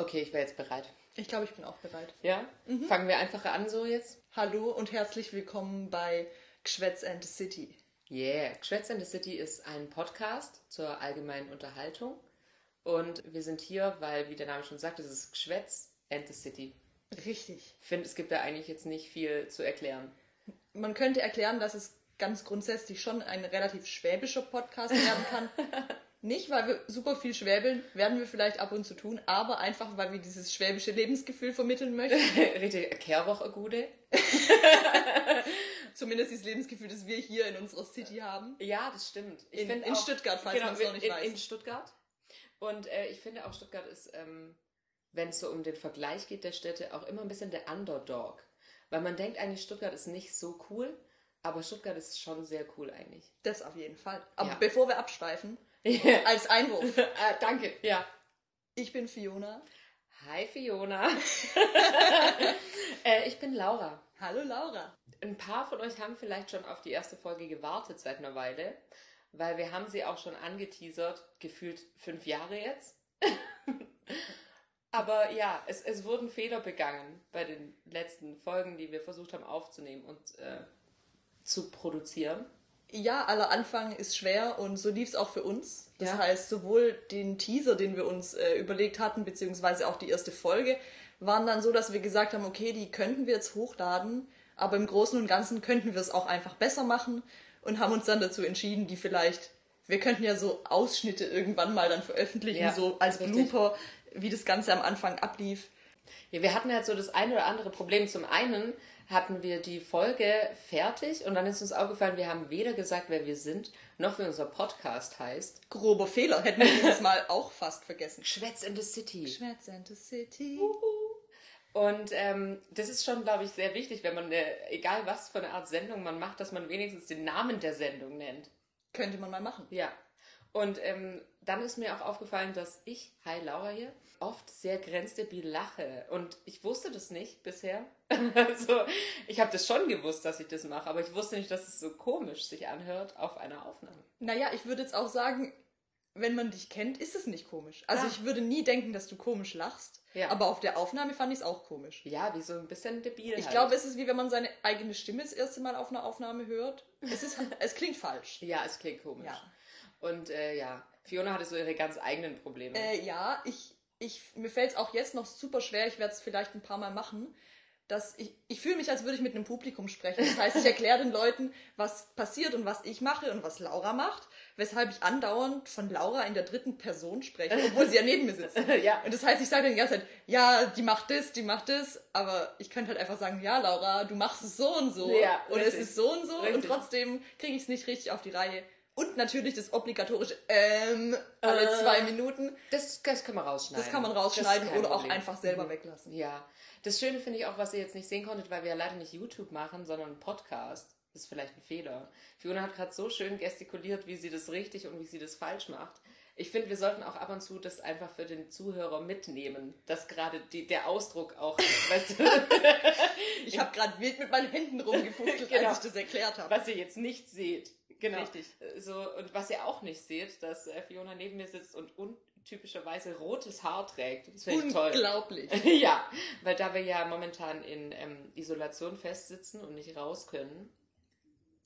Okay, ich wäre jetzt bereit. Ich glaube, ich bin auch bereit. Ja? Fangen wir einfach an so jetzt? Hallo und herzlich willkommen bei Gschwätz and the City. Yeah. Geschwätz in the City ist ein Podcast zur allgemeinen Unterhaltung. Und wir sind hier, weil, wie der Name schon sagt, es ist Geschwätz and the City. Richtig. Ich finde, es gibt da eigentlich jetzt nicht viel zu erklären. Man könnte erklären, dass es ganz grundsätzlich schon ein relativ schwäbischer Podcast werden kann. Nicht, weil wir super viel schwäbeln, werden wir vielleicht ab und zu tun, aber einfach, weil wir dieses schwäbische Lebensgefühl vermitteln möchten. Richtig, Kehrwoche Gude. Zumindest dieses Lebensgefühl, das wir hier in unserer City haben. Ja, das stimmt. Ich In- in Stuttgart, falls man's noch nicht in, weiß. In Stuttgart. Und äh, ich finde auch, Stuttgart ist, ähm, wenn es so um den Vergleich geht der Städte, auch immer ein bisschen der Underdog. Weil man denkt eigentlich, Stuttgart ist nicht so cool, aber Stuttgart ist schon sehr cool eigentlich. Das auf jeden Fall. Aber Ja. bevor wir abschweifen, als Einwurf. äh, danke, ja. Ich bin Fiona. Hi Fiona. äh, ich bin Laura. Hallo Laura. Ein paar von euch haben vielleicht schon auf die erste Folge gewartet seit einer Weile, weil wir haben sie auch schon angeteasert, gefühlt fünf Jahre jetzt. Aber ja, es, es wurden Fehler begangen bei den letzten Folgen, die wir versucht haben aufzunehmen und äh, zu produzieren. Ja, aller Anfang ist schwer und so lief es auch für uns. Das Ja. heißt, sowohl den Teaser, den wir uns äh, überlegt hatten, beziehungsweise auch die erste Folge, waren dann so, dass wir gesagt haben, okay, die könnten wir jetzt hochladen, aber im Großen und Ganzen könnten wir es auch einfach besser machen und haben uns dann dazu entschieden, die vielleicht, wir könnten ja so Ausschnitte irgendwann mal dann veröffentlichen, Ja, so als richtig. Blooper, wie das Ganze am Anfang ablief. Ja, wir hatten halt so das eine oder andere Problem. Zum einen hatten wir die Folge fertig und dann ist uns aufgefallen, wir haben weder gesagt, wer wir sind, noch wie unser Podcast heißt. Grober Fehler, hätten wir dieses Mal auch fast vergessen. Schwätz in the City. Schmerz and the City. Und ähm, das ist schon, glaube ich, sehr wichtig, wenn man, äh, egal was für eine Art Sendung man macht, dass man wenigstens den Namen der Sendung nennt. Könnte man mal machen. Ja. Und ähm, dann ist mir auch aufgefallen, dass ich, hi Laura hier, oft sehr grenzdebil lache. Und ich wusste das nicht bisher. also, ich habe das schon gewusst, dass ich das mache, aber ich wusste nicht, dass es so komisch sich anhört auf einer Aufnahme. Naja, ich würde jetzt auch sagen, wenn man dich kennt, ist es nicht komisch. Also Ah. ich würde nie denken, dass du komisch lachst. Ja. Aber auf der Aufnahme fand ich es auch komisch. Ja, wie so ein bisschen debil. Ich halt. glaube, es ist wie wenn man seine eigene Stimme das erste Mal auf einer Aufnahme hört. Es, ist, es klingt falsch. Ja, es klingt komisch. Ja. Und äh, ja, Fiona hatte so ihre ganz eigenen Probleme. Äh, ja, ich, ich, mir fällt es auch jetzt noch super schwer, ich werde es vielleicht ein paar Mal machen, dass ich, ich fühle mich, als würde ich mit einem Publikum sprechen. Das heißt, ich erkläre den Leuten, was passiert und was ich mache und was Laura macht, weshalb ich andauernd von Laura in der dritten Person spreche, obwohl sie ja neben mir sitzt. Ja. Und das heißt, ich sage dann die ganze Zeit, ja, die macht das, die macht das, aber ich könnte halt einfach sagen, ja, Laura, du machst es so und so. Ja, und es ist so und so und Richtig. trotzdem kriege ich es nicht richtig auf die Reihe. Und natürlich das obligatorische ähm alle Äh. zwei Minuten. Das, das kann man rausschneiden. Das kann man rausschneiden kein oder auch Problem. einfach selber weglassen. Ja. Das Schöne finde ich auch, was ihr jetzt nicht sehen konntet, weil wir ja leider nicht YouTube machen, sondern einen Podcast. Das ist vielleicht ein Fehler. Fiona hat gerade so schön gestikuliert, wie sie das richtig und wie sie das falsch macht. Ich finde, wir sollten auch ab und zu das einfach für den Zuhörer mitnehmen, dass gerade der Ausdruck auch, weißt du, Ich habe gerade wild mit meinen Händen rumgefuchtelt, Genau. als ich das erklärt habe. was ihr jetzt nicht seht. Genau. Richtig. So, und was ihr auch nicht seht, dass äh, Fiona neben mir sitzt und untypischerweise rotes Haar trägt. Das finde ich toll. Unglaublich. ja, weil da wir ja momentan in ähm, Isolation festsitzen und nicht raus können,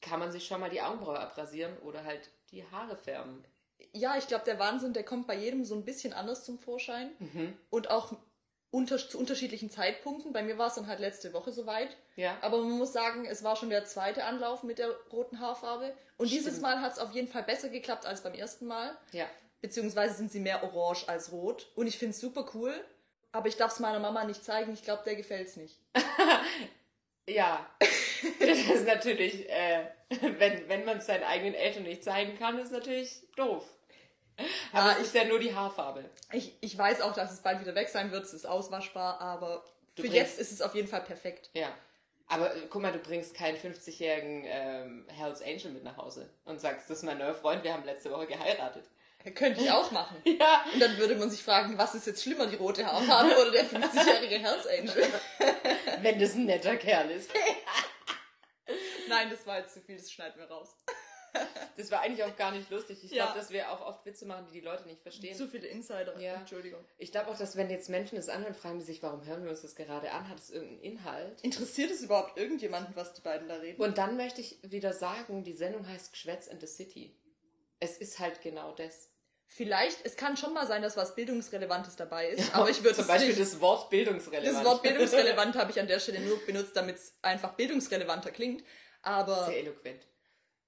kann man sich schon mal die Augenbraue abrasieren oder halt die Haare färben. Ja, ich glaube, der Wahnsinn, der kommt bei jedem so ein bisschen anders zum Vorschein. Mhm. Und auch unter, zu unterschiedlichen Zeitpunkten. Bei mir war es dann halt letzte Woche soweit. Ja. Aber man muss sagen, es war schon der zweite Anlauf mit der roten Haarfarbe. Und dieses Stimmt. Mal hat es auf jeden Fall besser geklappt als beim ersten Mal. Ja. Beziehungsweise sind sie mehr orange als rot. Und ich finde es super cool. Aber ich darf es meiner Mama nicht zeigen. Ich glaube, der gefällt's nicht. Ja. das ist natürlich, äh, wenn, wenn man es seinen eigenen Eltern nicht zeigen kann, ist natürlich doof. Aber Ja, es ist ja nur die Haarfarbe. Ich, ich weiß auch, dass es bald wieder weg sein wird. Es ist auswaschbar. Aber Du für bringst- jetzt ist es auf jeden Fall perfekt. Ja. Aber äh, guck mal, du bringst keinen 50-jährigen ähm, Hells Angel mit nach Hause und sagst, das ist mein neuer Freund, wir haben letzte Woche geheiratet. Könnte ich auch machen. Ja. Und dann würde man sich fragen, was ist jetzt schlimmer, die rote Haarfarbe oder der 50-jährige Hells Angel? Wenn das ein netter Kerl ist. Nein, das war jetzt zu viel, das schneiden wir raus. Das war eigentlich auch gar nicht lustig. Ich Ja. glaube, dass wir auch oft Witze machen, die die Leute nicht verstehen. Zu viele Insider. Ja. Entschuldigung. Ich glaube auch, dass wenn jetzt Menschen das anhören, fragen die sich, warum hören wir uns das gerade an? Hat es irgendeinen Inhalt? Interessiert es überhaupt irgendjemanden, was die beiden da reden? Und dann möchte ich wieder sagen, die Sendung heißt Geschwätz in the City. Es ist halt genau das. Vielleicht, es kann schon mal sein, dass was Bildungsrelevantes dabei ist, aber ich würde Zum Beispiel nicht. das Wort bildungsrelevant. Das Wort bildungsrelevant habe ich an der Stelle nur benutzt, damit es einfach bildungsrelevanter klingt. Aber Sehr eloquent.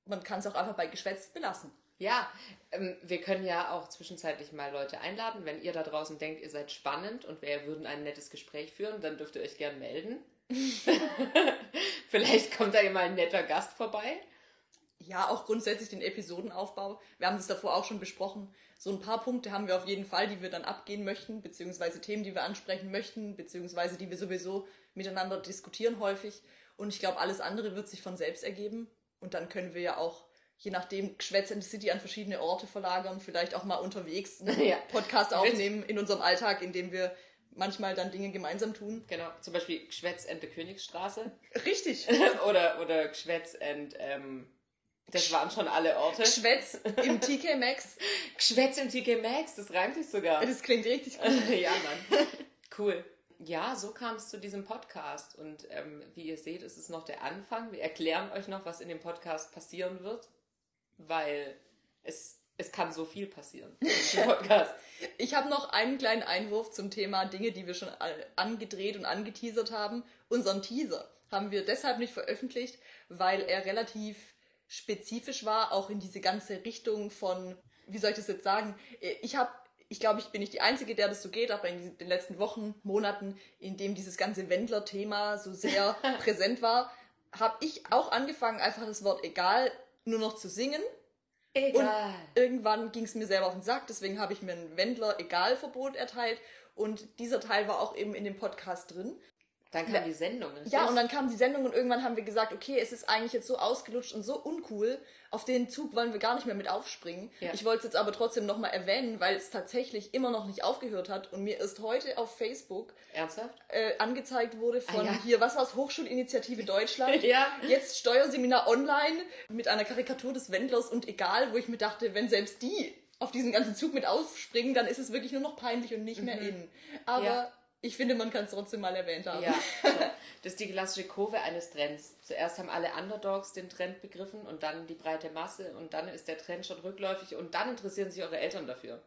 man kann es auch einfach bei Geschwätz belassen. Ja, ähm, wir können ja auch zwischenzeitlich mal Leute einladen. Wenn ihr da draußen denkt, ihr seid spannend und wir würden ein nettes Gespräch führen, dann dürft ihr euch gern melden. Vielleicht kommt da ja mal ein netter Gast vorbei. Ja, auch grundsätzlich den Episodenaufbau. Wir haben das davor auch schon besprochen. So ein paar Punkte haben wir auf jeden Fall, die wir dann abgehen möchten, beziehungsweise Themen, die wir ansprechen möchten, beziehungsweise die wir sowieso miteinander diskutieren häufig. Und ich glaube, alles andere wird sich von selbst ergeben. Und dann können wir ja auch, je nachdem, Geschwätz in the City an verschiedene Orte verlagern, vielleicht auch mal unterwegs einen Ja. Podcast aufnehmen in unserem Alltag, in dem wir manchmal dann Dinge gemeinsam tun. Genau, zum Beispiel Geschwätz and the Königsstraße Richtig. oder, oder Geschwätz and, ähm, das waren schon alle Orte. Geschwätz im TK Maxx. Geschwätz und TK Maxx, das reimt sich sogar. Das klingt richtig gut. ja, Mann. Cool. Ja, so kam es zu diesem Podcast. Und ähm, wie ihr seht, ist es noch der Anfang. Wir erklären euch noch, was in dem Podcast passieren wird, weil es, es kann so viel passieren im Podcast. Ich habe noch einen kleinen Einwurf zum Thema Dinge, die wir schon angedreht und angeteasert haben. Unseren Teaser haben wir deshalb nicht veröffentlicht, weil er relativ spezifisch war, auch in diese ganze Richtung von, wie soll ich das jetzt sagen? Ich habe, ich glaube, ich bin nicht die Einzige, der das so geht, aber in den letzten Wochen, Monaten, in dem dieses ganze Wendler-Thema so sehr präsent war, habe ich auch angefangen, einfach das Wort egal nur noch zu singen. Egal. Irgendwann ging es mir selber auf den Sack, deswegen habe ich mir ein Wendler-Egal-Verbot erteilt und dieser Teil war auch eben in dem Podcast drin. Dann kam die Sendung, richtig? Ja, und dann kam die Sendung und irgendwann haben wir gesagt, okay, es ist eigentlich jetzt so ausgelutscht und so uncool, auf den Zug wollen wir gar nicht mehr mit aufspringen. Ja. Ich wollte es jetzt aber trotzdem nochmal erwähnen, weil es tatsächlich immer noch nicht aufgehört hat und mir erst heute auf Facebook äh, angezeigt wurde von Ah, ja. hier, was war's, Hochschulinitiative Deutschland. Ja. Jetzt Steuerseminar online mit einer Karikatur des Wendlers und egal, wo ich mir dachte, wenn selbst die auf diesen ganzen Zug mit aufspringen, dann ist es wirklich nur noch peinlich und nicht mehr in. Aber Mhm. Ja. Ich finde, man kann es trotzdem mal erwähnt haben. Ja, so. das ist die klassische Kurve eines Trends. Zuerst haben alle Underdogs den Trend begriffen und dann die breite Masse und dann ist der Trend schon rückläufig und dann interessieren sich eure Eltern dafür.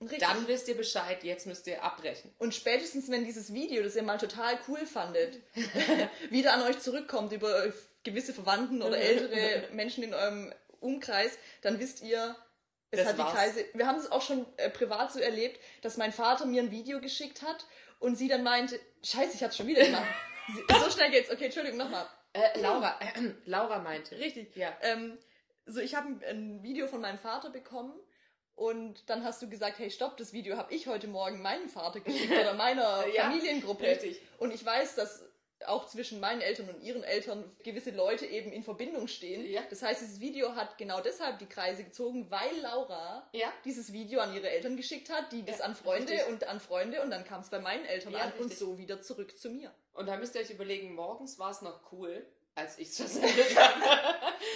Richtig. Dann wisst ihr Bescheid, jetzt müsst ihr abbrechen. Und spätestens, wenn dieses Video, das ihr mal total cool fandet, wieder an euch zurückkommt über gewisse Verwandten oder ältere Menschen in eurem Umkreis, dann wisst ihr, es Das hat die war's. Kreise. Wir haben es auch schon äh, privat so erlebt, dass mein Vater mir ein Video geschickt hat und sie dann meinte, Scheiße, ich hab's schon wieder gemacht. So schnell geht's. Okay, Entschuldigung, nochmal. Äh, Laura, äh, Laura meinte. Richtig. Ja. Ähm, so, ich habe ein, ein Video von meinem Vater bekommen und dann hast du gesagt, hey, stopp, das Video habe ich heute Morgen meinem Vater geschickt oder meiner Ja, Familiengruppe. richtig. Und ich weiß, dass auch zwischen meinen Eltern und ihren Eltern gewisse Leute eben in Verbindung stehen. Ja. Das heißt, dieses Video hat genau deshalb die Kreise gezogen, weil Laura Ja. dieses Video an ihre Eltern geschickt hat, die das Ja, an Freunde richtig. und an Freunde und dann kam es bei meinen Eltern an und richtig. so wieder zurück zu mir. Und da müsst ihr euch überlegen, morgens war es noch cool, als ich es versendet habe.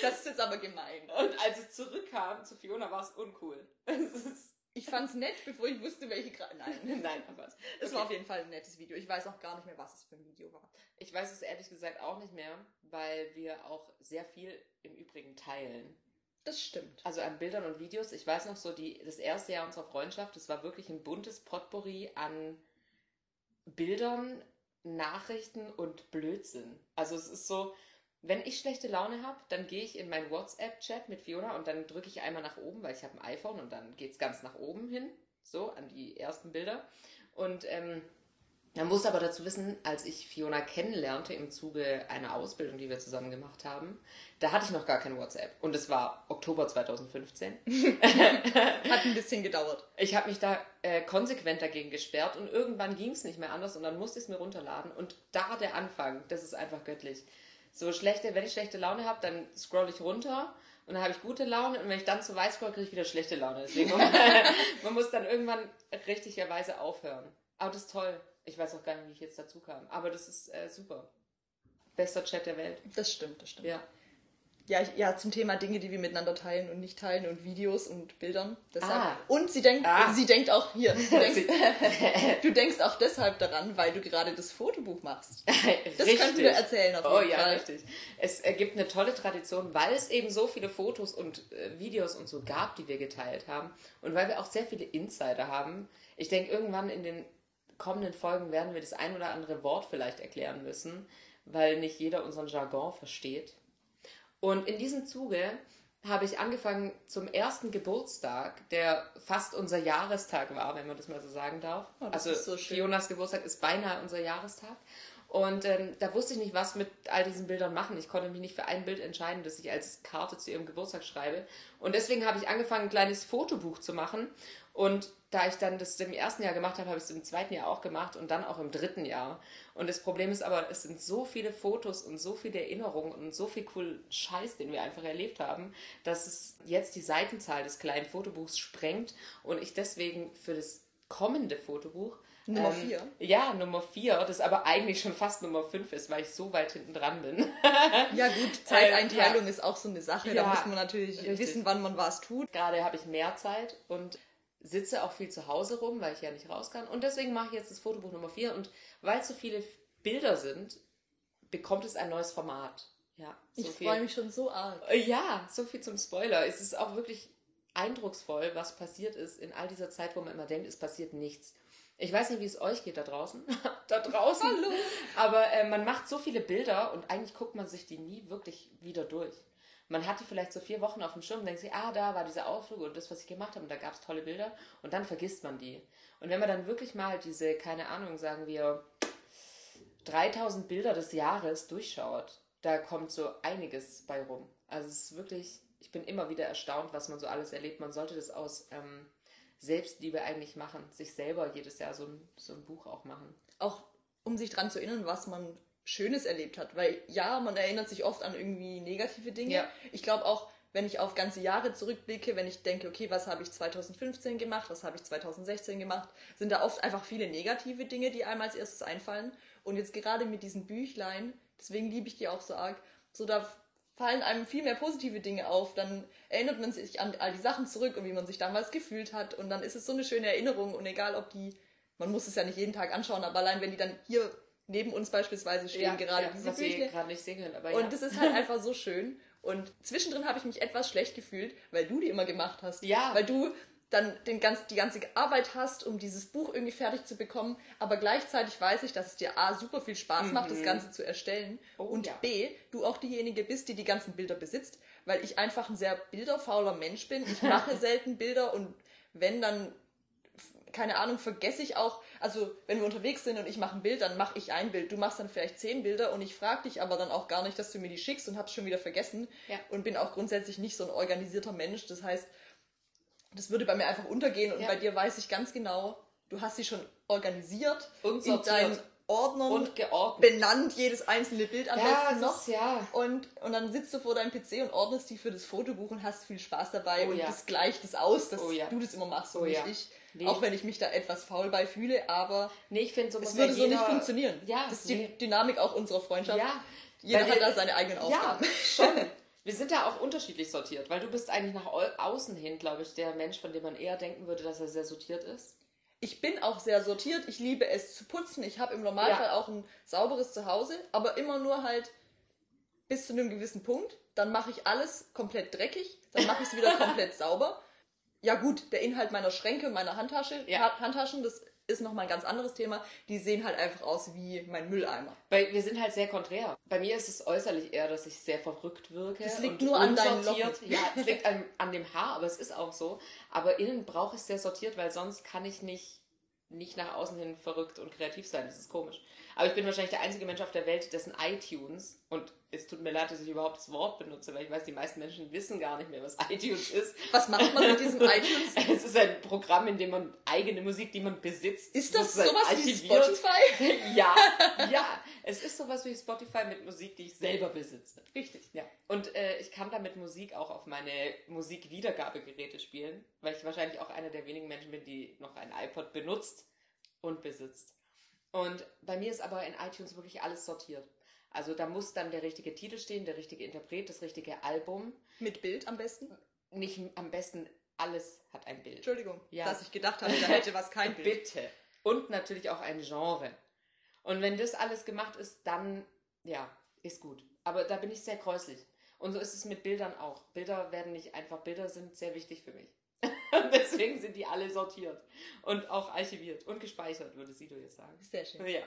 Das ist jetzt aber gemein. Und als es zurückkam zu Fiona, war es uncool. Es ist- Ich fand's nett, bevor ich wusste, welche Kreise. Nein. Nein, aber es- Es okay. war auf jeden Fall ein nettes Video. Ich weiß auch gar nicht mehr, was es für ein Video war. Ich weiß es ehrlich gesagt auch nicht mehr, weil wir auch sehr viel im Übrigen teilen. Das stimmt. Also an Bildern und Videos. Ich weiß noch so, die, das erste Jahr unserer Freundschaft, das war wirklich ein buntes Potpourri an Bildern, Nachrichten und Blödsinn. Also es ist so, wenn ich schlechte Laune habe, dann gehe ich in meinen WhatsApp-Chat mit Fiona und dann drücke ich einmal nach oben, weil ich habe ein iPhone und dann geht es ganz nach oben hin, so an die ersten Bilder. Und ähm, man muss aber dazu wissen, als ich Fiona kennenlernte im Zuge einer Ausbildung, die wir zusammen gemacht haben, da hatte ich noch gar kein WhatsApp. Und es war Oktober 2015. Hat ein bisschen gedauert. Ich habe mich da äh, konsequent dagegen gesperrt und irgendwann ging es nicht mehr anders und dann musste ich es mir runterladen. Und da der Anfang, das ist einfach göttlich. So schlechte, wenn ich schlechte Laune habe, dann scroll ich runter und dann habe ich gute Laune und wenn ich dann zu weit scroll, kriege ich wieder schlechte Laune. Deswegen man muss dann irgendwann richtigerweise aufhören. Aber das ist toll. Ich weiß auch gar nicht, wie ich jetzt dazu kam. Aber das ist äh, super. Bester Chat der Welt. Das stimmt, das stimmt. Ja. Ja, ja, zum Thema Dinge, die wir miteinander teilen und nicht teilen und Videos und Bildern. Deshalb. Ah. Und sie denkt, Ah. sie denkt auch hier. Du denkst, du denkst auch deshalb daran, weil du gerade das Fotobuch machst. Das Richtig. könnten wir erzählen auf Oh jeden ja, Fall. richtig. Es ergibt eine tolle Tradition, weil es eben so viele Fotos und äh, Videos und so gab, die wir geteilt haben. Und weil wir auch sehr viele Insider haben. Ich denke, irgendwann in den kommenden Folgen werden wir das ein oder andere Wort vielleicht erklären müssen, weil nicht jeder unseren Jargon versteht. Und in diesem Zuge habe ich angefangen zum ersten Geburtstag, der fast unser Jahrestag war, wenn man das mal so sagen darf. Oh, also so. Fionas Geburtstag ist beinahe unser Jahrestag. Und ähm, da wusste ich nicht, was mit all diesen Bildern machen. Ich konnte mich nicht für ein Bild entscheiden, das ich als Karte zu ihrem Geburtstag schreibe. Und deswegen habe ich angefangen, ein kleines Fotobuch zu machen. Und da ich dann das im ersten Jahr gemacht habe, habe ich es im zweiten Jahr auch gemacht und dann auch im dritten Jahr. Und das Problem ist aber, es sind so viele Fotos und so viele Erinnerungen und so viel cool Scheiß, den wir einfach erlebt haben, dass es jetzt die Seitenzahl des kleinen Fotobuchs sprengt und ich deswegen für das kommende Fotobuch Nummer ähm, vier? Ja, Nummer 4, das aber eigentlich schon fast Nummer 5 ist, weil ich so weit hinten dran bin. Ja gut, Zeiteinteilung Äh, ja. ist auch so eine Sache. Ja, da muss man natürlich richtig. wissen, wann man was tut. Gerade habe ich mehr Zeit und sitze auch viel zu Hause rum, weil ich ja nicht raus kann. Und deswegen mache ich jetzt das Fotobuch Nummer 4 und weil es so viele Bilder sind, bekommt es ein neues Format. Ja, so Ich freue mich schon so arg. Äh, Ja, so viel zum Spoiler. Es ist auch wirklich eindrucksvoll, was passiert ist in all dieser Zeit, wo man immer denkt, es passiert nichts. Ich weiß nicht, wie es euch geht da draußen. da draußen. Hallo. Aber äh, man macht so viele Bilder und eigentlich guckt man sich die nie wirklich wieder durch. Man hat die vielleicht so vier Wochen auf dem Schirm und denkt sich, ah, da war dieser Ausflug und das, was ich gemacht habe, und da gab es tolle Bilder und dann vergisst man die. Und wenn man dann wirklich mal diese, keine Ahnung, sagen wir, 3000 Bilder des Jahres durchschaut, da kommt so einiges bei rum. Also es ist wirklich, ich bin immer wieder erstaunt, was man so alles erlebt. Man sollte das aus ähm, Selbstliebe eigentlich machen, sich selber jedes Jahr so ein, so ein Buch auch machen. Auch um sich dran zu erinnern, was man Schönes erlebt hat. Weil ja, man erinnert sich oft an irgendwie negative Dinge. Ja. Ich glaube auch, wenn ich auf ganze Jahre zurückblicke, wenn ich denke, okay, was habe ich 2015 gemacht, was habe ich 2016 gemacht, sind da oft einfach viele negative Dinge, die einem als erstes einfallen. Und jetzt gerade mit diesen Büchlein, deswegen liebe ich die auch so arg, so da fallen einem viel mehr positive Dinge auf, dann erinnert man sich an all die Sachen zurück und wie man sich damals gefühlt hat und dann ist es so eine schöne Erinnerung und egal ob die, man muss es ja nicht jeden Tag anschauen, aber allein wenn die dann hier neben uns beispielsweise stehen, gerade diese was Büchle, gerade nicht sehen könnt. Aber und ja. das ist halt einfach so schön. Und zwischendrin habe ich mich etwas schlecht gefühlt, weil du die immer gemacht hast. Ja. Weil du dann den ganz, die ganze Arbeit hast, um dieses Buch irgendwie fertig zu bekommen. Aber gleichzeitig weiß ich, dass es dir A, super viel Spaß macht, das Ganze zu erstellen. Mhm. Oh, und ja. B, du auch diejenige bist, die die ganzen Bilder besitzt. Weil ich einfach ein sehr bilderfauler Mensch bin. Ich mache selten Bilder und wenn, dann keine Ahnung, vergesse ich auch, also wenn wir unterwegs sind und ich mache ein Bild, dann mache ich ein Bild. Du machst dann vielleicht zehn Bilder und ich frage dich aber dann auch gar nicht, dass du mir die schickst und hab's schon wieder vergessen. Ja. Und bin auch grundsätzlich nicht so ein organisierter Mensch. Das heißt, das würde bei mir einfach untergehen und Ja. bei dir weiß ich ganz genau, du hast sie schon organisiert Und in sortiert. deinen Ordnern und geordnet. benannt, jedes einzelne Bild am Ja, besten noch. ist ja. Und, und dann sitzt du vor deinem PC und ordnest die für das Fotobuch und hast viel Spaß dabei Oh und ja. das gleicht es aus, dass Oh ja. du das immer machst und Oh nicht ich. Nee. Auch wenn ich mich da etwas faul bei fühle, aber Nee, ich finde, so es würde so jeder, nicht funktionieren. Ja, das ist die nee. Dynamik auch unserer Freundschaft. Ja. Jeder Weil hat da seine eigenen Aufgaben. Ja, schon. Wir sind da auch unterschiedlich sortiert, weil du bist eigentlich nach au- außen hin, glaube ich, der Mensch, von dem man eher denken würde, dass er sehr sortiert ist. Ich bin auch sehr sortiert. Ich liebe es zu putzen. Ich habe im Normalfall Ja. auch ein sauberes Zuhause, aber immer nur halt bis zu einem gewissen Punkt. Dann mache ich alles komplett dreckig. Dann mache ich es wieder komplett sauber. Ja gut, der Inhalt meiner Schränke meiner Handtasche, Ja. Ha- Handtaschen, das ist nochmal ein ganz anderes Thema. Die sehen halt einfach aus wie mein Mülleimer. Weil wir sind halt sehr konträr. Bei mir ist es äußerlich eher, dass ich sehr verrückt wirke. Das liegt nur an deinen. Locken. Ja, es liegt an, an dem Haar, aber es ist auch so. Aber innen brauche ich es sehr sortiert, weil sonst kann ich nicht, nicht nach außen hin verrückt und kreativ sein. Das ist komisch. Aber ich bin wahrscheinlich der einzige Mensch auf der Welt, dessen iTunes, und es tut mir leid, dass ich überhaupt das Wort benutze, weil ich weiß, die meisten Menschen wissen gar nicht mehr, was iTunes ist. Was macht man mit diesem iTunes? Es ist ein Programm, in dem man eigene Musik, die man besitzt, Ist das sowas wie archiviert. Spotify? Ja, ja. Es ist sowas wie Spotify mit Musik, die ich selber besitze. Richtig. Ja. Und äh, ich kann damit Musik auch auf meine Musikwiedergabegeräte spielen, weil ich wahrscheinlich auch einer der wenigen Menschen bin, die noch ein iPod benutzt und besitzt. Und bei mir ist aber in iTunes wirklich alles sortiert. Also da muss dann der richtige Titel stehen, der richtige Interpret, das richtige Album. Mit Bild am besten? Nicht am besten alles hat ein Bild. Entschuldigung, Ja. dass ich gedacht habe, da hätte was kein Bild. Bitte. Und natürlich auch ein Genre. Und wenn das alles gemacht ist, dann, ja, ist gut. Aber da bin ich sehr kräuslich. Und so ist es mit Bildern auch. Bilder werden nicht einfach, Bilder sind sehr wichtig für mich. Und deswegen sind die alle sortiert und auch archiviert und gespeichert, würde Sido jetzt sagen. Sehr schön. Ja.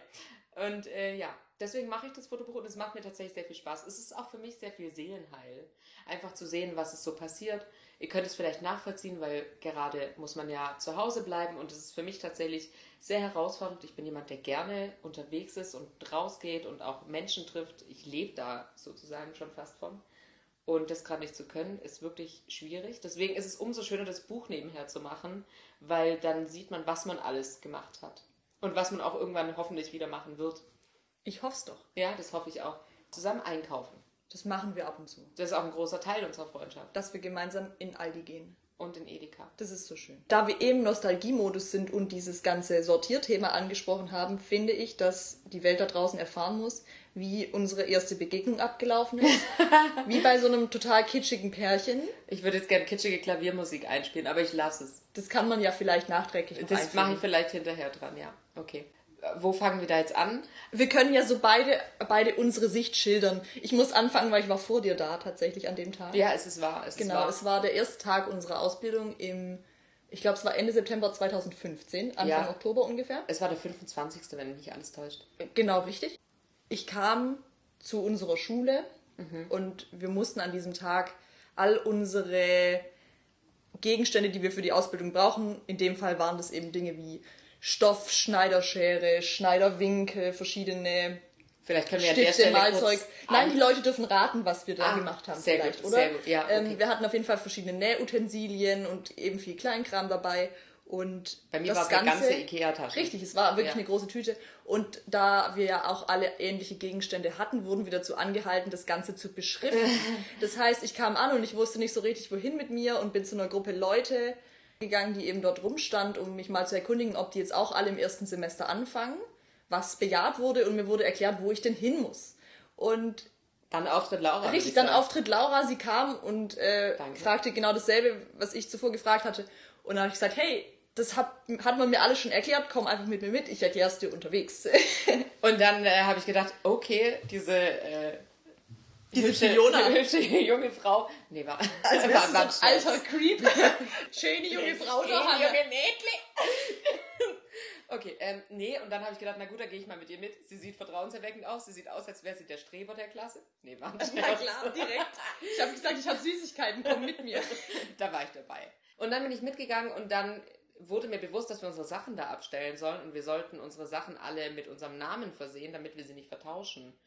Und äh, ja, deswegen mache ich das Fotobuch und es macht mir tatsächlich sehr viel Spaß. Es ist auch für mich sehr viel Seelenheil, einfach zu sehen, was ist so passiert. Ihr könnt es vielleicht nachvollziehen, weil gerade muss man ja zu Hause bleiben und es ist für mich tatsächlich sehr herausfordernd. Ich bin jemand, der gerne unterwegs ist und rausgeht und auch Menschen trifft. Ich lebe da sozusagen schon fast von. Und das gerade nicht zu können, ist wirklich schwierig. Deswegen ist es umso schöner, das Buch nebenher zu machen, weil dann sieht man, was man alles gemacht hat. Und was man auch irgendwann hoffentlich wieder machen wird. Ich hoffe es doch. Ja, das hoffe ich auch. Zusammen einkaufen. Das machen wir ab und zu. Das ist auch ein großer Teil unserer Freundschaft. Dass wir gemeinsam in Aldi gehen. Und in Edeka. Das ist so schön. Da wir eben Nostalgiemodus sind und dieses ganze Sortierthema angesprochen haben, finde ich, dass die Welt da draußen erfahren muss, wie unsere erste Begegnung abgelaufen ist. wie bei so einem total kitschigen Pärchen. Ich würde jetzt gerne kitschige Klaviermusik einspielen, aber ich lasse es. Das kann man ja vielleicht nachträglich noch Das mache ich vielleicht hinterher dran, ja. Okay. Wo fangen wir da jetzt an? Wir können ja so beide, beide unsere Sicht schildern. Ich muss anfangen, weil ich war vor dir da tatsächlich an dem Tag. Ja, es ist wahr. Es Genau, ist wahr. es war der erste Tag unserer Ausbildung im, ich glaube, es war Ende September 2015, Anfang Ja. Oktober ungefähr. es war der 25., wenn mich nicht alles täuscht. Genau, richtig. Ich kam zu unserer Schule und wir mussten an diesem Tag all unsere Gegenstände, die wir für die Ausbildung brauchen, in dem Fall waren das eben Dinge wie Stoff, Schneiderschere, Schneiderwinkel, verschiedene Vielleicht können wir an der Stifte, Stelle Malzeug. Nein, die Leute dürfen raten, was wir da Ah, gemacht haben. sehr vielleicht, gut, oder? sehr gut, ja, ähm, okay. Wir hatten auf jeden Fall verschiedene Nähutensilien und eben viel Kleinkram dabei. Und Bei mir das war Ganze, ganze Ikea-Tasche. Richtig, es war wirklich Ja. eine große Tüte. Und da wir ja auch alle ähnliche Gegenstände hatten, wurden wir dazu angehalten, das Ganze zu beschriften. das heißt, ich kam an und ich wusste nicht so richtig, wohin mit mir und bin zu einer Gruppe Leute gegangen, die eben dort rumstand, um mich mal zu erkundigen, ob die jetzt auch alle im ersten Semester anfangen, was bejaht wurde und mir wurde erklärt, wo ich denn hin muss. Und Dann Auftritt Laura. Richtig, ich dann. Auftritt Laura, sie kam und äh, fragte genau dasselbe, was ich zuvor gefragt hatte. Und dann habe ich gesagt, hey, das hat, hat man mir alles schon erklärt, komm einfach mit mir mit, ich erkläre es dir unterwegs. Und dann äh, habe ich gedacht, okay, diese äh, Diese hübsche, Fiona. hübsche junge Frau. Nee, war, Als war, war ein alter Creep. Schöne junge Frau da, Hey, Hanne. junge Mädchen. Okay, ähm, nee, und dann habe ich gedacht, na gut, da gehe ich mal mit ihr mit. Sie sieht vertrauenserweckend aus. Sie sieht aus, als wäre sie der Streber der Klasse. Nee, war nicht. Ja klar, direkt. Ich habe gesagt, ich habe Süßigkeiten, komm mit mir. da war ich dabei. Und dann bin ich mitgegangen und dann wurde mir bewusst, dass wir unsere Sachen da abstellen sollen und wir sollten unsere Sachen alle mit unserem Namen versehen, damit wir sie nicht vertauschen.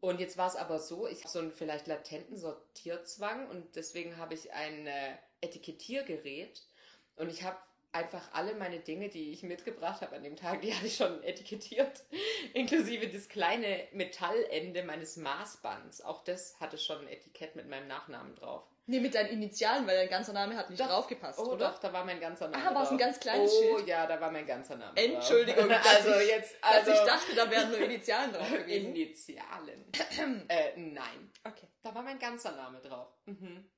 Und jetzt war es aber so, ich habe so einen vielleicht latenten Sortierzwang und deswegen habe ich ein äh, Etikettiergerät und ich habe einfach alle meine Dinge, die ich mitgebracht habe an dem Tag, die hatte ich schon etikettiert, inklusive das kleine Metallende meines Maßbands. Auch das hatte schon ein Etikett mit meinem Nachnamen drauf. Nee, mit deinen Initialen, weil dein ganzer Name hat nicht Doch. draufgepasst, Oh, oder? doch, da war mein ganzer Name. Ah, war es ein drauf. ganz kleines oh, Schild? ja, da war mein ganzer Name. drauf. Entschuldigung, dass also ich, jetzt, also ich dachte, da wären nur Initialen drauf gewesen. Initialen. äh, nein, Okay. da war mein ganzer Name drauf. Mhm.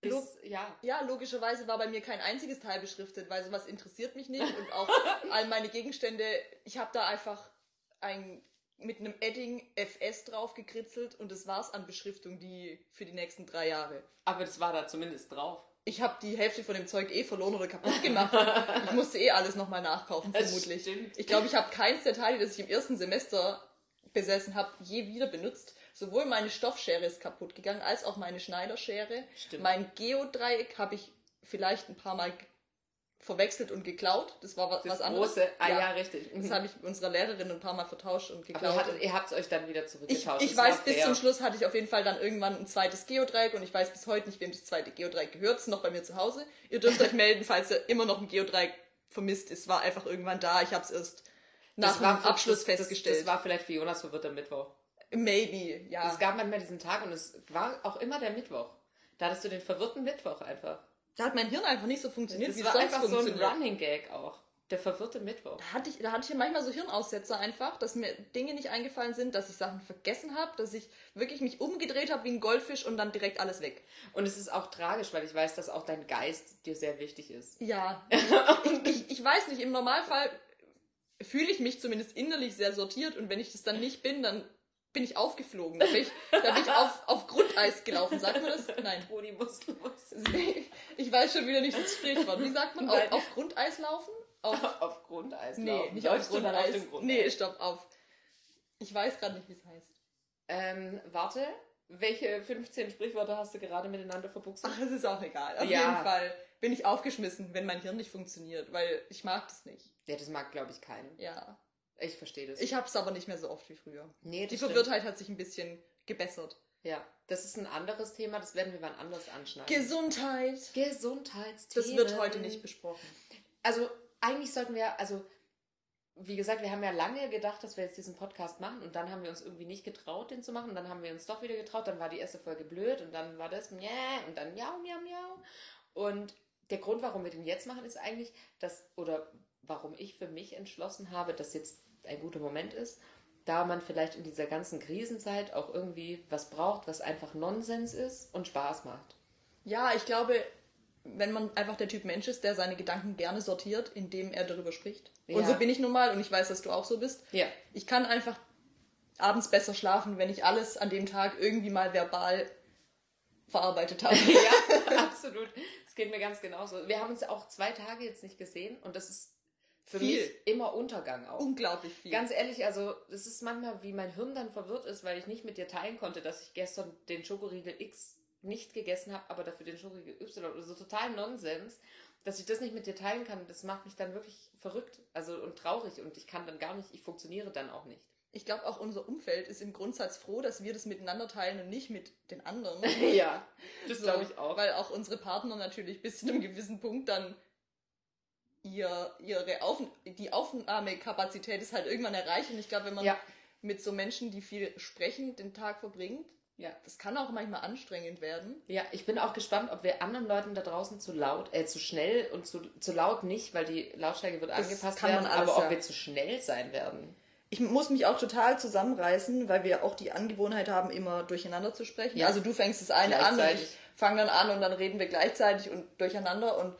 Bis, ja, Ja, logischerweise war bei mir kein einziges Teil beschriftet, weil sowas interessiert mich nicht und auch all meine Gegenstände, ich habe da einfach ein mit einem Edding FS drauf gekritzelt und das war's an Beschriftung, die für die nächsten drei Jahre. aber das war da zumindest drauf. Ich habe die Hälfte von dem Zeug eh verloren oder kaputt gemacht. Ich musste eh alles nochmal nachkaufen, Das vermutlich. stimmt. Ich glaube, ich habe keins der Teile, das ich im ersten Semester besessen habe, je wieder benutzt. Sowohl meine Stoffschere ist kaputt gegangen, als auch meine Schneiderschere. Stimmt. Mein Geodreieck habe ich vielleicht ein paar Mal verwechselt und geklaut. Das war was, Das was anderes. große, ah ja, richtig. Mhm. Das habe ich mit unserer Lehrerin ein paar Mal vertauscht und aber geklaut. ihr, hattet, ihr habt es euch dann wieder ich zurückgetauscht. ich Das weiß, bis fair. zum Schluss hatte ich auf jeden Fall dann irgendwann ein zweites Geodreieck und ich weiß bis heute nicht, wem das zweite Geodreieck gehört. Es ist noch bei mir zu Hause. Ihr dürft euch melden, falls ihr immer noch ein Geodreieck vermisst. Es war einfach irgendwann da. Ich habe es erst nach Das dem Abschluss das, das, festgestellt. Das war vielleicht für Jonas verwirrter Mittwoch. Maybe, ja. Es gab manchmal diesen Tag und es war auch immer der Mittwoch. Da hattest du den verwirrten Mittwoch einfach. Da hat mein Hirn einfach nicht so funktioniert, Das wie es war sonst einfach so ein funktioniert. Running Gag auch. Der verwirrte Mittwoch. Da hatte ich, da hatte ich ja manchmal so Hirnaussetzer einfach, dass mir Dinge nicht eingefallen sind, dass ich Sachen vergessen habe, dass ich wirklich mich umgedreht habe wie ein Goldfisch und dann direkt alles weg. Und es ist auch tragisch, weil ich weiß, dass auch dein Geist dir sehr wichtig ist. Ja. ich, ich, ich weiß nicht, im Normalfall fühle ich mich zumindest innerlich sehr sortiert und wenn ich das dann nicht bin, dann bin ich aufgeflogen. Da bin ich, da bin ich auf, auf Grundeis gelaufen. Sagt man das? Nein. Muss los. Ich weiß schon wieder nicht das Sprichwort. Wie sagt man? Auf, auf Grundeis laufen? Auf, auf Grundeis nee, laufen. nicht auf Läufst dann Grundeis. dem Grundeis? Nee, stopp, auf. Ich weiß gerade nicht, wie es heißt. Ähm, warte. Welche 15 Sprichwörter hast du gerade miteinander verbuchst? Ach, es ist auch egal. Auf Ja. jeden Fall bin ich aufgeschmissen, wenn mein Hirn nicht funktioniert, weil ich mag das nicht. Ja, das mag, glaube ich, keinen. Ja. Ich verstehe das. Ich hab's aber nicht mehr so oft wie früher. nee, Die das stimmt. Verwirrtheit hat sich ein bisschen gebessert. Ja, das ist ein anderes Thema, das werden wir wann anders anschneiden. Gesundheit. Gesundheitsthemen. Das wird heute nicht besprochen. Also, eigentlich sollten wir, also, wie gesagt, wir haben ja lange gedacht, dass wir jetzt diesen Podcast machen und dann haben wir uns irgendwie nicht getraut, den zu machen und dann haben wir uns doch wieder getraut, dann war die erste Folge blöd und dann war das mjä und dann miau, miau, miau. Und der Grund, warum wir den jetzt machen, ist eigentlich, dass, oder warum ich für mich entschlossen habe, dass jetzt ein guter Moment ist, da man vielleicht in dieser ganzen Krisenzeit auch irgendwie was braucht, was einfach Nonsens ist und Spaß macht. Ja, ich glaube, wenn man einfach der Typ Mensch ist, der seine Gedanken gerne sortiert, indem er darüber spricht. Und Ja. so bin ich nun mal und ich weiß, dass du auch so bist. Ja. Ich kann einfach abends besser schlafen, wenn ich alles an dem Tag irgendwie mal verbal verarbeitet habe. ja, absolut. Es geht mir ganz genauso. Wir haben uns auch zwei Tage jetzt nicht gesehen und das ist für Viel. mich immer Untergang auch. Unglaublich viel. Ganz ehrlich, also es ist manchmal, wie mein Hirn dann verwirrt ist, weil ich nicht mit dir teilen konnte, dass ich gestern den Schokoriegel X nicht gegessen habe, aber dafür den Schokoriegel Y. Also total Nonsens, dass ich das nicht mit dir teilen kann. Das macht mich dann wirklich verrückt also und traurig und ich kann dann gar nicht, ich funktioniere dann auch nicht. ich glaube, auch unser Umfeld ist im Grundsatz froh, dass wir das miteinander teilen und nicht mit den anderen. ja, das So, glaube ich auch. Weil auch unsere Partner natürlich bis zu einem gewissen Punkt dann ihr, ihre Auf, die Aufnahmekapazität ist halt irgendwann erreicht. Und ich glaube, wenn man Ja. mit so Menschen, die viel sprechen, den Tag verbringt, Ja. das kann auch manchmal anstrengend werden. Ja, ich bin auch gespannt, ob wir anderen Leuten da draußen zu laut, äh, zu schnell und zu, zu laut nicht, weil die Lautstärke wird Das angepasst kann man werden, alles aber ob sagen. wir zu schnell sein werden. Ich muss mich auch total zusammenreißen, weil wir auch die Angewohnheit haben, immer durcheinander zu sprechen. Ja. Also du fängst das eine an und ich fange dann an und dann reden wir gleichzeitig und durcheinander und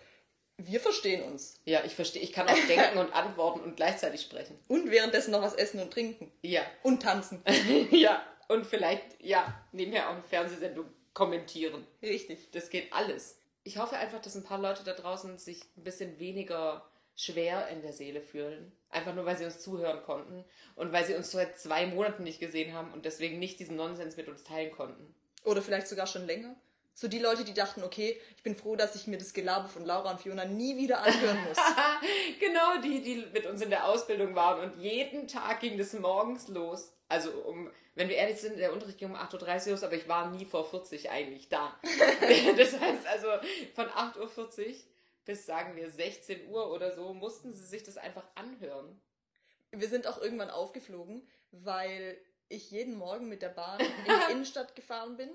wir verstehen uns. Ja, ich verstehe, ich kann auch denken und antworten und gleichzeitig sprechen. Und währenddessen noch was essen und trinken. Ja. Und tanzen. ja. Und vielleicht, ja, nebenher auch eine Fernsehsendung kommentieren. Richtig. Das geht alles. Ich hoffe einfach, dass ein paar Leute da draußen sich ein bisschen weniger schwer in der Seele fühlen. Einfach nur, weil sie uns zuhören konnten und weil sie uns seit zwei Monaten nicht gesehen haben und deswegen nicht diesen Nonsens mit uns teilen konnten. Oder vielleicht sogar schon länger. So die Leute, die dachten, okay, ich bin froh, dass ich mir das Gelaber von Laura und Fiona nie wieder anhören muss. genau, die, die mit uns in der Ausbildung waren und jeden Tag ging das morgens los. Also um, wenn wir ehrlich sind, der Unterricht ging um 8.30 Uhr los, aber ich war nie vor 40 eigentlich da. das heißt also, von 8.40 Uhr bis sagen wir 16 Uhr oder so, mussten sie sich das einfach anhören. Wir sind auch irgendwann aufgeflogen, weil ich jeden Morgen mit der Bahn in die Innenstadt gefahren bin.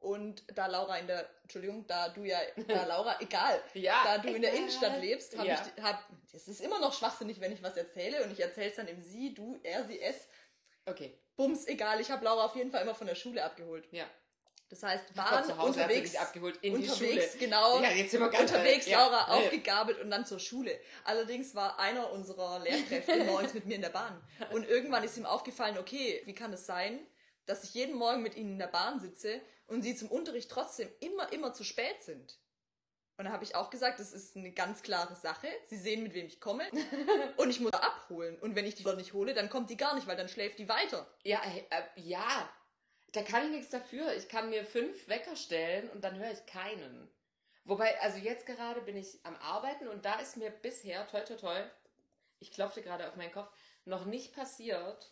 Und da Laura in der, Entschuldigung, da du ja, da Laura, egal, Ja, da du in der egal. Innenstadt lebst, habe Ja. ich, hab, das ist immer noch schwachsinnig, wenn ich was erzähle und ich erzähle es dann im Sie, du, er, sie, es. Okay, Bums, egal, ich habe Laura auf jeden Fall immer von der Schule abgeholt. ja. Das heißt, Bahn zu Hause sie unterwegs, dich abgeholt in die unterwegs, Schule. genau. Ja, jetzt sind wir ganz unterwegs ja. Laura Ja. aufgegabelt und dann zur Schule. Allerdings war einer unserer Lehrkräfte morgens mit mir in der Bahn. Und irgendwann ist ihm aufgefallen, okay, wie kann es sein, dass ich jeden Morgen mit ihnen in der Bahn sitze und sie zum Unterricht trotzdem immer, immer zu spät sind. Und da habe ich auch gesagt, das ist eine ganz klare Sache. Sie sehen, mit wem ich komme. Und ich muss abholen. Und wenn ich die nicht hole, dann kommt die gar nicht, weil dann schläft die weiter. Ja, äh, äh, ja, da kann ich nichts dafür. Ich kann mir fünf Wecker stellen und dann höre ich keinen. Wobei, also jetzt gerade bin ich am Arbeiten und da ist mir bisher, toi toi toi, ich klopfte gerade auf meinen Kopf, noch nicht passiert,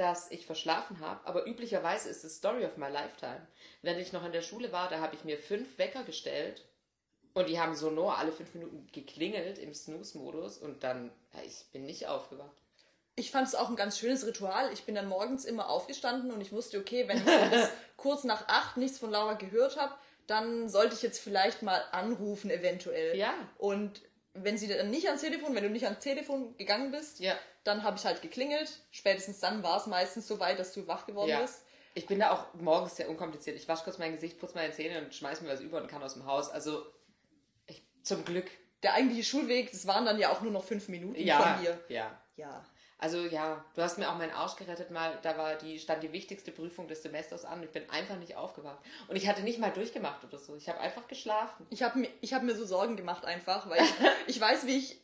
dass ich verschlafen habe. Aber üblicherweise ist es Story of my Lifetime. Wenn ich noch in der Schule war, da habe ich mir fünf Wecker gestellt und die haben sonor alle fünf Minuten geklingelt im Snooze-Modus und dann, ja, ich bin nicht aufgewacht. Ich fand es auch ein ganz schönes Ritual. Ich bin dann morgens immer aufgestanden und ich wusste, okay, wenn ich bis kurz nach acht nichts von Laura gehört habe, dann sollte ich jetzt vielleicht mal anrufen, eventuell. Ja. Und wenn sie dann nicht ans Telefon, wenn du nicht ans Telefon gegangen bist, Ja. dann habe ich halt geklingelt. Spätestens dann war es meistens so weit, dass du wach geworden Ja. bist. Ich bin da auch morgens sehr unkompliziert. Ich wasche kurz mein Gesicht, putze meine Zähne und schmeiß mir was über und kann aus dem Haus. Also, ich, zum Glück. Der eigentliche Schulweg, das waren dann ja auch nur noch fünf Minuten Ja. von hier. Ja. Ja. Also ja, du hast mir auch meinen Arsch gerettet mal. Da war die, stand die wichtigste Prüfung des Semesters an. Ich bin einfach nicht aufgewacht. Und ich hatte nicht mal durchgemacht oder so. Ich habe einfach geschlafen. Ich habe mir, ich hab mir so Sorgen gemacht einfach, weil ich, ich weiß, wie ich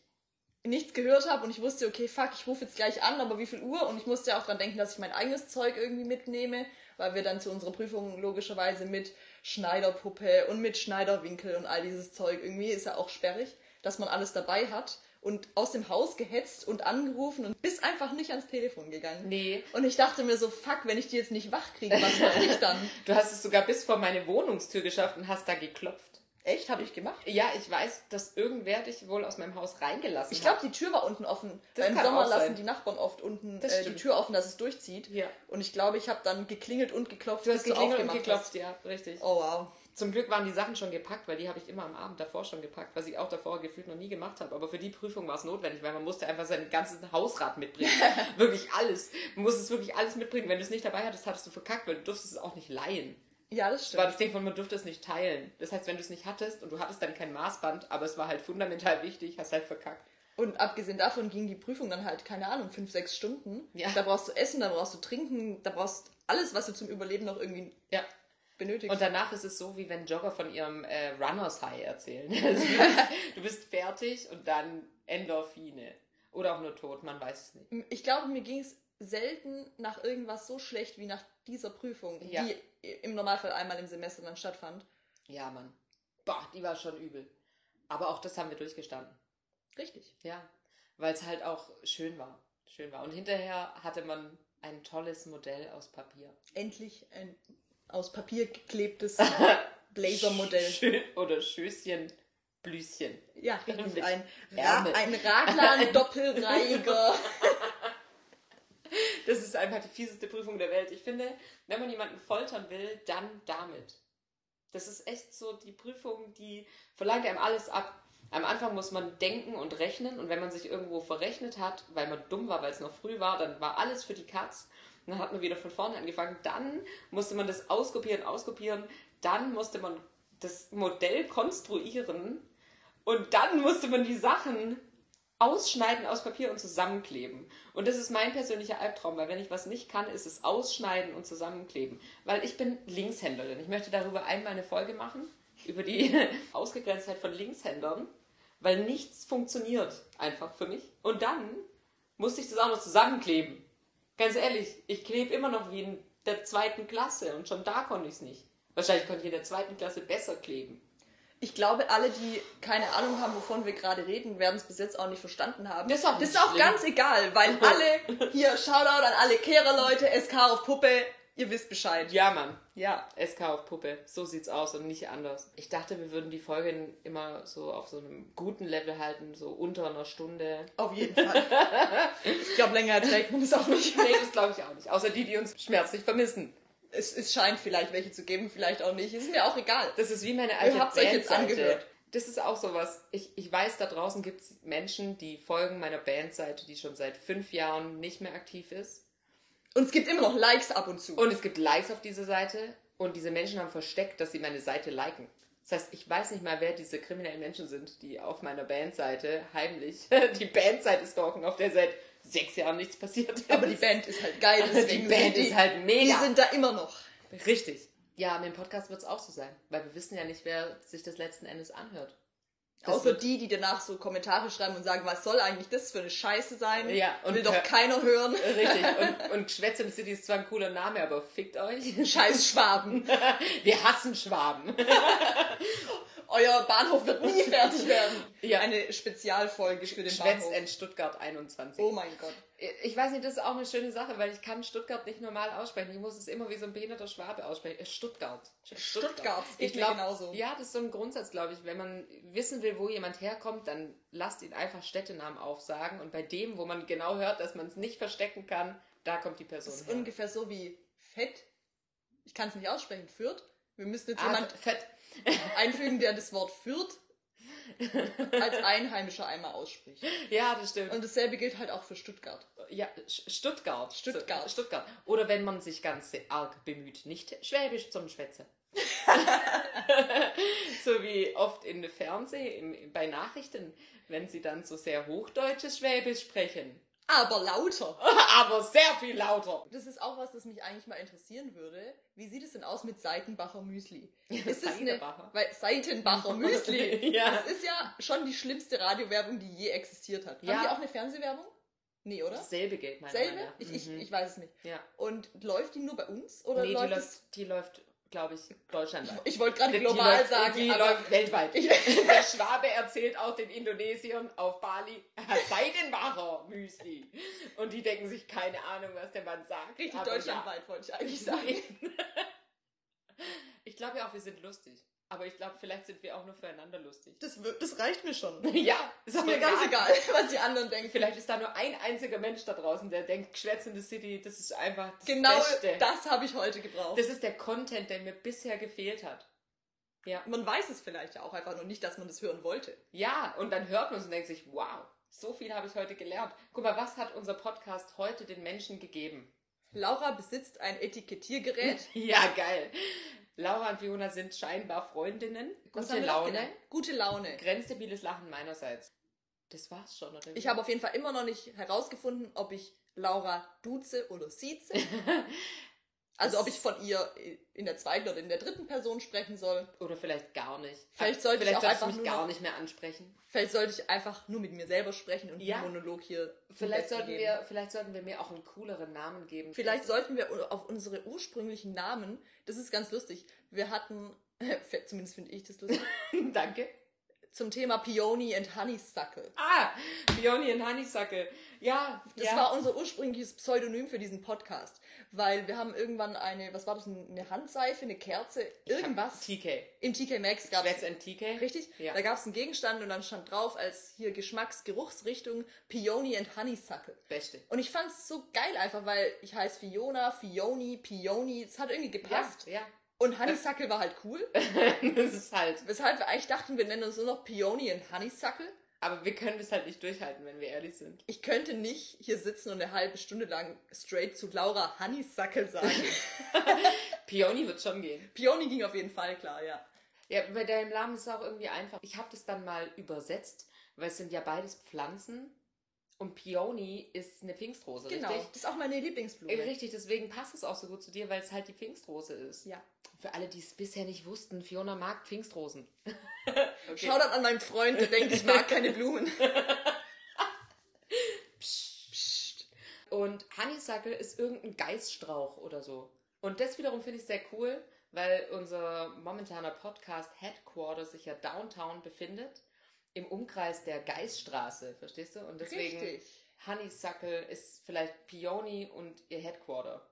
nichts gehört habe und ich wusste, okay, fuck, ich rufe jetzt gleich an, aber wie viel Uhr? Und ich musste auch dran denken, dass ich mein eigenes Zeug irgendwie mitnehme, weil wir dann zu unserer Prüfung logischerweise mit Schneiderpuppe und mit Schneiderwinkel und all dieses Zeug irgendwie ist ja auch sperrig, dass man alles dabei hat und aus dem Haus gehetzt und angerufen und bist einfach nicht ans Telefon gegangen. Nee. Und ich dachte mir so, fuck, wenn ich die jetzt nicht wach kriege, was mache ich dann? Du hast es sogar bis vor meine Wohnungstür geschafft und hast da geklopft. Echt? Habe ich gemacht? Ja, ich weiß, dass irgendwer dich wohl aus meinem Haus reingelassen Ich glaube, hat. die Tür war unten offen. Das Im Sommer lassen die Nachbarn oft unten äh, die. Tür offen, dass es durchzieht. Ja. Und ich glaube, ich habe dann geklingelt und geklopft, Du hast geklingelt und aufgemacht geklopft, ja, richtig. Hast. Oh wow. Zum Glück waren die Sachen schon gepackt, weil die habe ich immer am Abend davor schon gepackt, was ich auch davor gefühlt noch nie gemacht habe. Aber für die Prüfung war es notwendig, weil man musste einfach seinen ganzen Hausrat mitbringen. wirklich alles. Man musste es wirklich alles mitbringen. Wenn du es nicht dabei hattest, hattest du verkackt, weil du durftest es auch nicht leihen. Ja, das Das war stimmt. das Ding von, man durfte es nicht teilen. Das heißt, wenn du es nicht hattest und du hattest dann kein Maßband, aber es war halt fundamental wichtig, hast halt verkackt. Und abgesehen davon ging die Prüfung dann halt, keine Ahnung, fünf, sechs Stunden. Ja. Da brauchst du Essen, da brauchst du Trinken, da brauchst alles, was du zum Überleben noch irgendwie Ja. Benötigst. Und danach ist es so, wie wenn Jogger von ihrem äh, Runners High erzählen. Also du, bist, du bist fertig und dann Endorphine. Oder auch nur tot, man weiß es nicht. ich glaube, mir ging es selten nach irgendwas so schlecht wie nach dieser Prüfung, Ja. die im Normalfall einmal im Semester dann stattfand. Ja, Mann. Boah, die war schon übel. Aber auch das haben wir durchgestanden. Richtig. Ja. Weil es halt auch schön war. Schön war. Und hinterher hatte man ein tolles Modell aus Papier. Endlich ein aus Papier geklebtes Blazermodell. Schön. Oder Schößchen, Blüschen. Ja, richtig. Ein, Ra ein Raglan-Doppelreiger. Das ist einfach die fieseste Prüfung der Welt. Ich finde, wenn man jemanden foltern will, dann damit. Das ist echt so die Prüfung, die verlangt einem alles ab. Am Anfang muss man denken und rechnen und wenn man sich irgendwo verrechnet hat, weil man dumm war, weil es noch früh war, dann war alles für die Katz. Und dann hat man wieder von vorne angefangen. Dann musste man das auskopieren, auskopieren. Dann musste man das Modell konstruieren. Und dann musste man die Sachen ausschneiden aus Papier und zusammenkleben. Und das ist mein persönlicher Albtraum, weil wenn ich was nicht kann, ist es ausschneiden und zusammenkleben. Weil ich bin Linkshänderin. Ich möchte darüber einmal eine Folge machen, über die Ausgegrenztheit von Linkshändern, weil nichts funktioniert einfach für mich. Und dann musste ich das auch noch zusammenkleben. Ganz ehrlich, ich klebe immer noch wie in der zweiten Klasse und schon da konnte ich es nicht. Wahrscheinlich konnte ich in der zweiten Klasse besser kleben. Ich glaube, alle, die keine Ahnung haben, wovon wir gerade reden, werden es bis jetzt auch nicht verstanden haben. Das ist auch das ist auch ganz egal, weil alle, hier, Shoutout an alle Kehrerleute, SK auf Puppe, ihr wisst Bescheid. Ja, Mann. Ja. SK auf Puppe. So sieht's aus und nicht anders. Ich dachte, wir würden die Folgen immer so auf so einem guten Level halten, so unter einer Stunde. Auf jeden Fall. ich glaube, länger erträgt man das auch nicht. Nee, das glaube ich auch nicht. Außer die, die uns schmerzlich vermissen. Es, es scheint vielleicht welche zu geben, vielleicht auch nicht. Ist mir auch egal. Das ist wie meine alte habt's euch jetzt angehört. Das ist auch sowas. Ich, ich weiß, da draußen gibt es Menschen, die folgen meiner Bandseite, die schon seit fünf Jahren nicht mehr aktiv ist. Und es gibt immer noch Likes ab und zu. Und es gibt Likes auf dieser Seite und diese Menschen haben versteckt, dass sie meine Seite liken. Das heißt, ich weiß nicht mal, wer diese kriminellen Menschen sind, die auf meiner Bandseite heimlich die Bandseite stalken, auf der seit sechs Jahren nichts passiert ist. Aber die Band ist halt geil. Die Band die, ist halt mega. Die sind da immer noch. Richtig. Ja, mit dem Podcast wird es auch so sein, weil wir wissen ja nicht, wer sich das letzten Endes anhört. Das Außer die, die danach so Kommentare schreiben und sagen, was soll eigentlich das für eine Scheiße sein? Ja, und Will doch keiner hören. Richtig. Und, und Schwätz in the City ist zwar ein cooler Name, aber fickt euch. Scheiß Schwaben. Wir hassen Schwaben. Euer Bahnhof wird nie fertig werden. Ja. Eine Spezialfolge für den Schwätz Bahnhof. in Stuttgart 21. Oh mein Gott. Ich weiß nicht, das ist auch eine schöne Sache, weil ich kann Stuttgart nicht normal aussprechen. Ich muss es immer wie so ein behinderter Schwabe aussprechen. Äh, Stuttgart. Stuttgart, geht Ich mir glaub, genauso. Ja, das ist so ein Grundsatz, glaube ich. Wenn man wissen will, wo jemand herkommt, dann lasst ihn einfach Städtenamen aufsagen. Und bei dem, wo man genau hört, dass man es nicht verstecken kann, da kommt die Person Das ist her. ungefähr so wie Fett. Ich kann es nicht aussprechen. Fürth. Wir müssen jetzt Ah, jemand fett. einfügen, der das Wort Fürth als Einheimischer einmal ausspricht. Ja, das stimmt. Und dasselbe gilt halt auch für Stuttgart. Ja, Stuttgart. Stuttgart. Stuttgart. Oder wenn man sich ganz arg bemüht, nicht Schwäbisch zum Schwätze. so wie oft in der Fernseh, im, bei Nachrichten, wenn sie dann so sehr hochdeutsches Schwäbisch sprechen. Aber lauter. Aber sehr viel lauter. Das ist auch was, das mich eigentlich mal interessieren würde. Wie sieht es denn aus mit Seitenbacher Müsli? Ist es eine, weil Seitenbacher Müsli. Ja. Das ist ja schon die schlimmste Radiowerbung, die je existiert hat. Ja. Haben die auch eine Fernsehwerbung? Nee, oder? Dasselbe gilt, meiner Selbe? Nach. Ich, ich, Mhm. ich weiß es nicht. Ja. Und läuft die nur bei uns? Oder Nee, die läuft es? läuft, die läuft, glaube ich, deutschlandweit. Ich wollte gerade Die global läuft, sagen, die aber läuft weltweit. Ich- Der Schwabe erzählt auch den Indonesiern auf Bali, Seidenbacher Müsli. Und die denken sich, keine Ahnung, was der Mann sagt. richtig deutschlandweit wollte ich Ja. eigentlich sagen. Ich glaube ja auch, wir sind lustig. Aber ich glaube, vielleicht sind wir auch nur füreinander lustig. Das, das reicht mir schon. Ja, ist Ist mir ganz egal, was die anderen denken. Vielleicht ist da nur ein einziger Mensch da draußen, der denkt, Geschwätz in the City, das ist einfach das Genau Beste. das habe ich heute gebraucht. das ist der Content, der mir bisher gefehlt hat. Ja. man weiß es vielleicht ja auch einfach nur nicht, dass man das hören wollte. Ja, und dann hört man es und denkt sich, wow, so viel habe ich heute gelernt. Guck mal, was hat unser Podcast heute den Menschen gegeben? Laura besitzt ein Etikettiergerät. Ja, geil. Laura und Fiona sind scheinbar Freundinnen. Gute Laune. Gute Laune. Grenzstabiles Lachen meinerseits. Das war's schon, oder? Ich habe auf jeden Fall immer noch nicht herausgefunden, ob ich Laura duze oder sieze. Also ob ich von ihr in der zweiten oder in der dritten Person sprechen soll. Oder vielleicht gar nicht. Vielleicht sollte ich vielleicht auch solltest du einfach mich gar noch- nicht mehr ansprechen. Vielleicht sollte ich einfach nur mit mir selber sprechen und Ja. den Monolog hier Vielleicht sollten, geben. wir, vielleicht sollten wir mir auch einen cooleren Namen geben. Vielleicht sollten wir auf unsere ursprünglichen Namen, das ist ganz lustig, wir hatten, zumindest finde ich das lustig, Danke. zum Thema Peony and Honeysuckle. Ah, Bioni und Honeysuckle. Ja, Das ja. war unser ursprüngliches Pseudonym für diesen Podcast, weil wir haben irgendwann eine, was war das, eine Handseife, eine Kerze, irgendwas. TK. Im TK Maxx gab es, and TK. richtig? Ja. Da gab es einen Gegenstand und dann stand drauf als hier Geschmacksgeruchsrichtung Peony and Honeysuckle. Beste. Und ich fand es so geil einfach, weil ich heiße Fiona, Fioni, Pioni, es hat irgendwie gepasst. Ja, Und Honeysuckle war halt cool. ja. das ist halt. Weshalb wir eigentlich dachten, wir nennen uns nur noch Peony und Honeysuckle. Aber wir können das halt nicht durchhalten, wenn wir ehrlich sind. Ich könnte nicht hier sitzen und eine halbe Stunde lang straight zu Laura Honeysuckle sagen. Peony wird schon gehen. Peony ging auf jeden Fall klar, ja. Ja, bei deinem Namen ist es auch irgendwie einfach. Ich habe das dann mal übersetzt, weil es sind ja beides Pflanzen. Und Peony ist eine Pfingstrose, Genau. richtig? Das ist auch meine Lieblingsblume. Äh, Richtig, deswegen passt es auch so gut zu dir, weil es halt die Pfingstrose ist. Ja. Für alle, die es bisher nicht wussten, Fiona mag Pfingstrosen. okay. Schau dann an meinen Freund, der denkt, ich mag keine Blumen. Und Honeysuckle ist irgendein Geißstrauch oder so. Und das wiederum finde ich sehr cool, weil unser momentaner Podcast Headquarter sich ja downtown befindet, im Umkreis der Geißstraße, verstehst du? Und deswegen Richtig. Honeysuckle ist vielleicht Peony und ihr Headquarter.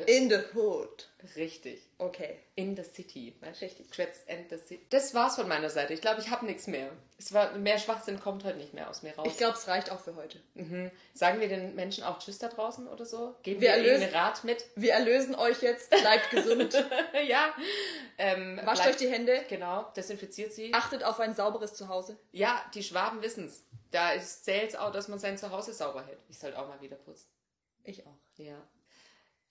In the hood. richtig. Okay. In the city. Richtig. Schwätz and the city. Das war's von meiner Seite. Ich glaube, ich habe nichts mehr. Es war, mehr Schwachsinn kommt heute nicht mehr aus mir raus. Ich glaube, es reicht auch für heute. Mhm. Sagen wir den Menschen auch Tschüss da draußen oder so? Geben Wir wir, erlösen- irgendeinen Rat mit? Wir erlösen euch jetzt. Bleibt gesund. ja. Ähm, Wascht bleibt- euch die Hände. Genau, desinfiziert sie. Achtet auf ein sauberes Zuhause. Ja, die Schwaben wissen's. Da zählt es auch, dass man sein Zuhause sauber hält. Ich soll auch mal wieder putzen. Ich auch. Ja.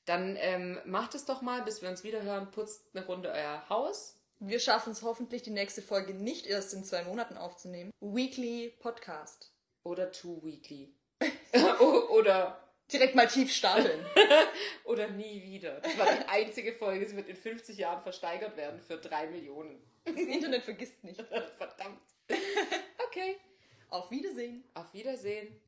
Dann ähm, macht es doch mal, bis wir uns wieder hören. Putzt eine Runde euer Haus. Wir schaffen es hoffentlich, die nächste Folge nicht erst in zwei Monaten aufzunehmen. Weekly Podcast. Oder Two Weekly. Oder, Direkt mal tief stapeln. oder nie wieder. Das war die einzige Folge. Sie wird in 50 Jahren versteigert werden für drei Millionen. Das Internet vergisst nicht. Verdammt. Okay. Auf Wiedersehen. Auf Wiedersehen.